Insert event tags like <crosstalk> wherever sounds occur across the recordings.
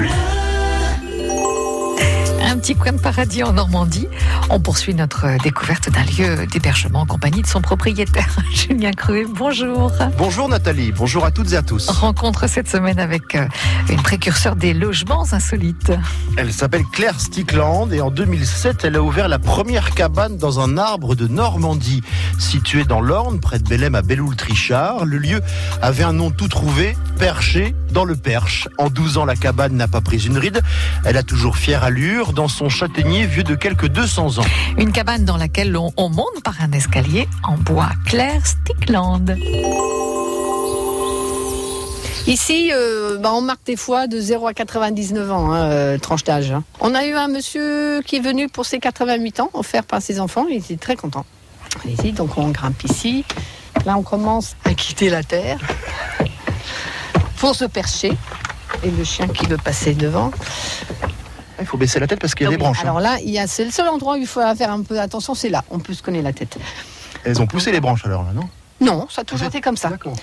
blue. Petit coin de paradis en Normandie. On poursuit notre découverte d'un lieu d'hébergement en compagnie de son propriétaire, <laughs> Julien Cruet. Bonjour. Bonjour Nathalie, bonjour à toutes et à tous. Rencontre cette semaine avec euh, une précurseur des logements insolites. Elle s'appelle Claire Stickland et en 2007, elle a ouvert la première cabane dans un arbre de Normandie. Situé dans l'Orne, près de Bélem à Belloul-Trichard, le lieu avait un nom tout trouvé, Perché dans le Perche. En 12 ans, la cabane n'a pas pris une ride. Elle a toujours fière allure dans son châtaignier vieux de quelques 200 ans. Une cabane dans laquelle on, on monte par un escalier en bois. Claire Stickland. Ici, euh, bah, on marque des fois de 0 à 99 ans, hein, euh, tranche d'âge. hein. On a eu un monsieur qui est venu pour ses 88 ans, offert par ses enfants, il était très content. Allez-y, donc on grimpe ici. Là, on commence à quitter la terre pour se percher. Et le chien qui veut passer devant. Il faut baisser la tête parce qu'il y a des branches. hein. Alors là, il y a, c'est le seul endroit où il faut faire un peu attention, c'est là. On peut se connaître la tête. Elles ont poussé les branches alors là, non? Non, ça a toujours été comme ça. D'accord.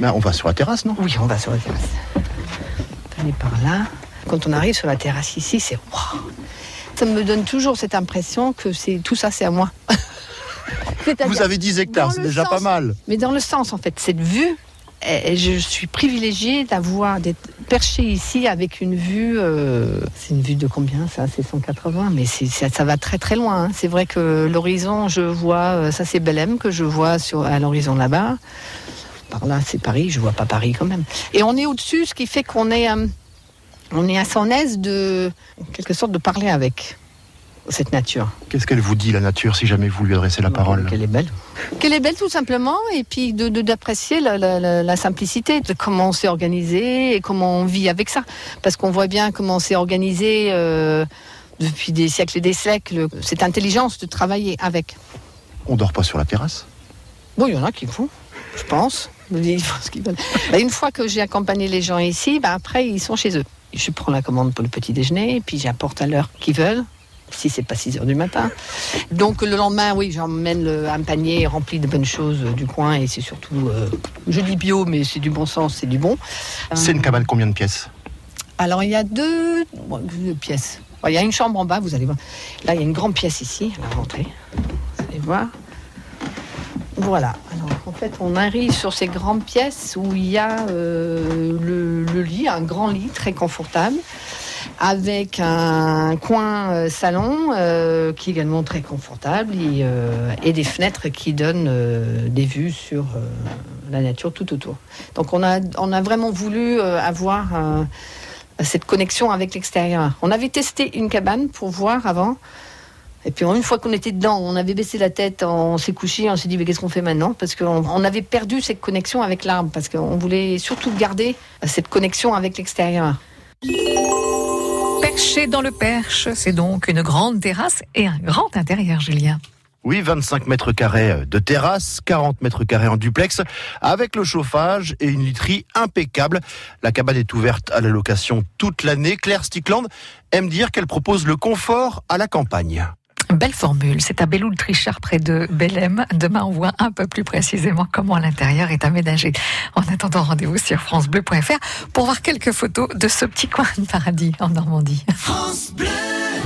Ben, on va sur la terrasse, non? Oui, on va sur la terrasse. Allez par là. Quand on arrive sur la terrasse ici, c'est waouh. Ça me donne toujours cette impression que c'est tout ça, c'est à moi. <laughs> Vous avez 10 hectares, c'est déjà sens- pas mal. Mais dans le sens, en fait, cette vue, je suis privilégiée d'avoir d'être perchée ici avec une vue. euh, c'est une vue de combien ça? C'est 180, mais ça va très très loin. hein. C'est vrai que l'horizon, je vois, euh, ça c'est Belém que je vois sur, à l'horizon là-bas. Par là, c'est Paris, je vois pas Paris quand même. Et on est au-dessus, ce qui fait qu'on est, euh, on est à son aise de, en quelque sorte, de parler avec cette nature. Qu'est-ce qu'elle vous dit, la nature, si jamais vous lui adressez la parole Qu'elle est belle. Qu'elle est belle tout simplement, et puis de- de- d'apprécier la, la- la- la simplicité de comment on s'est organisé et comment on vit avec ça. Parce qu'on voit bien comment on s'est organisé euh, depuis des siècles et des siècles, cette intelligence de travailler avec. On dort pas sur la terrasse? Bon, il y en a qui le font, je pense. Ils font ce qu'ils veulent. Bah, une fois que j'ai accompagné les gens ici, bah, après ils sont chez eux. Je prends la commande pour le petit déjeuner, puis j'apporte à l'heure qu'ils veulent, si c'est pas 6 heures du matin. Donc le lendemain, oui, j'emmène un panier rempli de bonnes choses euh, du coin, et c'est surtout, euh, je dis bio, mais c'est du bon sens, c'est du bon. C'est une cabane combien de pièces? Alors il y a deux, bon, deux pièces. Bon, Il y a une chambre en bas, vous allez voir. Là, il y a une grande pièce ici, à la rentrée. Vous allez voir. Voilà. Alors en fait, on arrive sur ces grandes pièces où il y a euh, le, le lit, un grand lit très confortable, avec un coin euh, salon euh, qui est également très confortable et, euh, des fenêtres qui donnent des vues sur la nature tout autour. Donc on a, on a vraiment voulu avoir cette connexion avec l'extérieur. On avait testé une cabane pour voir avant. Et puis une fois qu'on était dedans, on avait baissé la tête, on s'est couché, on s'est dit mais qu'est-ce qu'on fait maintenant? Parce qu'on on avait perdu cette connexion avec l'arbre, parce qu'on voulait surtout garder cette connexion avec l'extérieur. Perché dans le Perche, c'est donc une grande terrasse et un grand intérieur, Julien. Oui, 25 mètres carrés de terrasse, 40 mètres carrés en duplex, avec le chauffage et une literie impeccable. La cabane est ouverte à la location toute l'année. Claire Stickland aime dire qu'elle propose le confort à la campagne. Belle formule, c'est à Belloul-Trichard près de Bélem. Demain, on voit un peu plus précisément comment l'intérieur est aménagé. En attendant, rendez-vous sur francebleu.fr pour voir quelques photos de ce petit coin de paradis en Normandie.